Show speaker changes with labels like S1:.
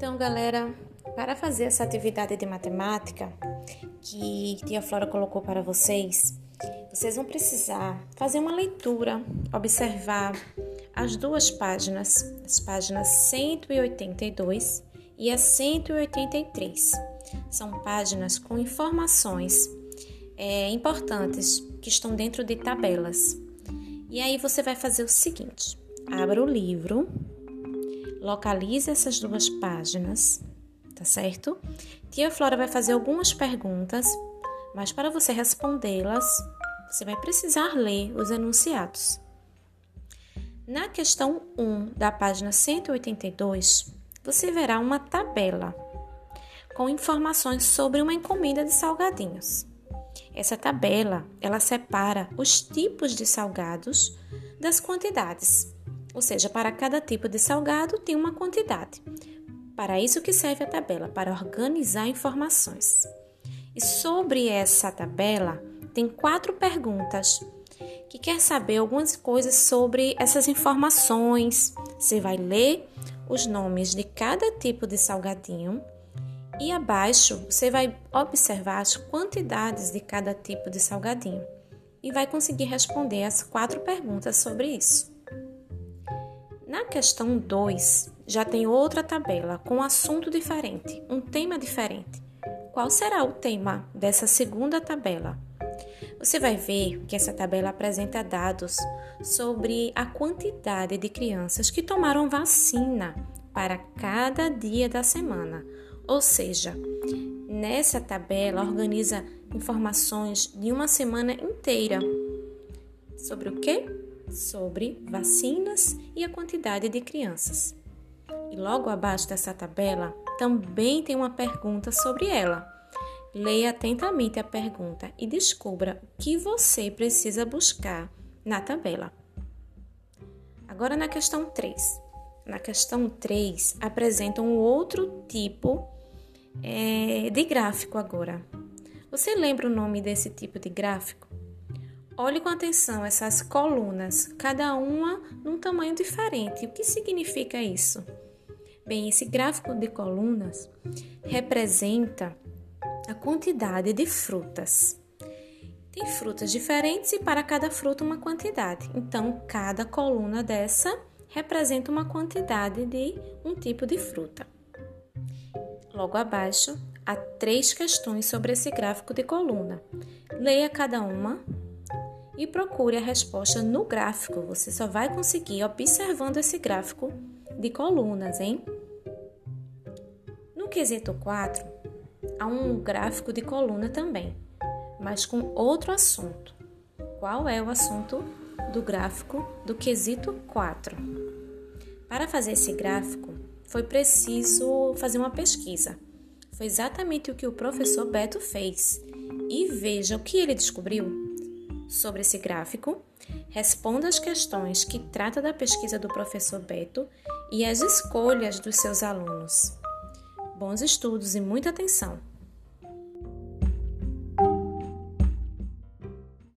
S1: Então, galera, para fazer essa atividade de matemática que tia Flora colocou para vocês, vocês vão precisar fazer uma leitura, observar as duas páginas, as páginas 182 e a 183. São páginas com informações é, importantes que estão dentro de tabelas. E aí você vai fazer o seguinte: abra o livro localize essas duas páginas, tá certo? Tia Flora vai fazer algumas perguntas, mas para você respondê-las, você vai precisar ler os enunciados. Na questão 1 da página 182, você verá uma tabela com informações sobre uma encomenda de salgadinhos. Essa tabela, ela separa os tipos de salgados das quantidades. Ou seja, para cada tipo de salgado tem uma quantidade. Para isso que serve a tabela, para organizar informações. E sobre essa tabela tem quatro perguntas que quer saber algumas coisas sobre essas informações. Você vai ler os nomes de cada tipo de salgadinho e abaixo você vai observar as quantidades de cada tipo de salgadinho e vai conseguir responder as quatro perguntas sobre isso. Na questão 2, já tem outra tabela com assunto diferente, um tema diferente. Qual será o tema dessa segunda tabela? Você vai ver que essa tabela apresenta dados sobre a quantidade de crianças que tomaram vacina para cada dia da semana. Ou seja, nessa tabela organiza informações de uma semana inteira. Sobre o quê? Sobre vacinas e a quantidade de crianças. E logo abaixo dessa tabela também tem uma pergunta sobre ela. Leia atentamente a pergunta e descubra o que você precisa buscar na tabela. Agora na questão 3. Na questão 3 apresenta um outro tipo é, de gráfico agora. Você lembra o nome desse tipo de gráfico? Olhe com atenção essas colunas, cada uma num tamanho diferente. O que significa isso? Bem, esse gráfico de colunas representa a quantidade de frutas. Tem frutas diferentes e para cada fruta uma quantidade. Então, cada coluna dessa representa uma quantidade de um tipo de fruta. Logo abaixo, há três questões sobre esse gráfico de coluna. Leia cada uma e procure a resposta no gráfico. Você só vai conseguir observando esse gráfico de colunas, hein? No quesito 4, há um gráfico de coluna também, mas com outro assunto. Qual é o assunto do gráfico do quesito 4? Para fazer esse gráfico, foi preciso fazer uma pesquisa. Foi exatamente o que o professor Beto fez. E veja o que ele descobriu sobre esse gráfico, responda as questões que trata da pesquisa do professor Beto e as escolhas dos seus alunos. Bons estudos e muita atenção!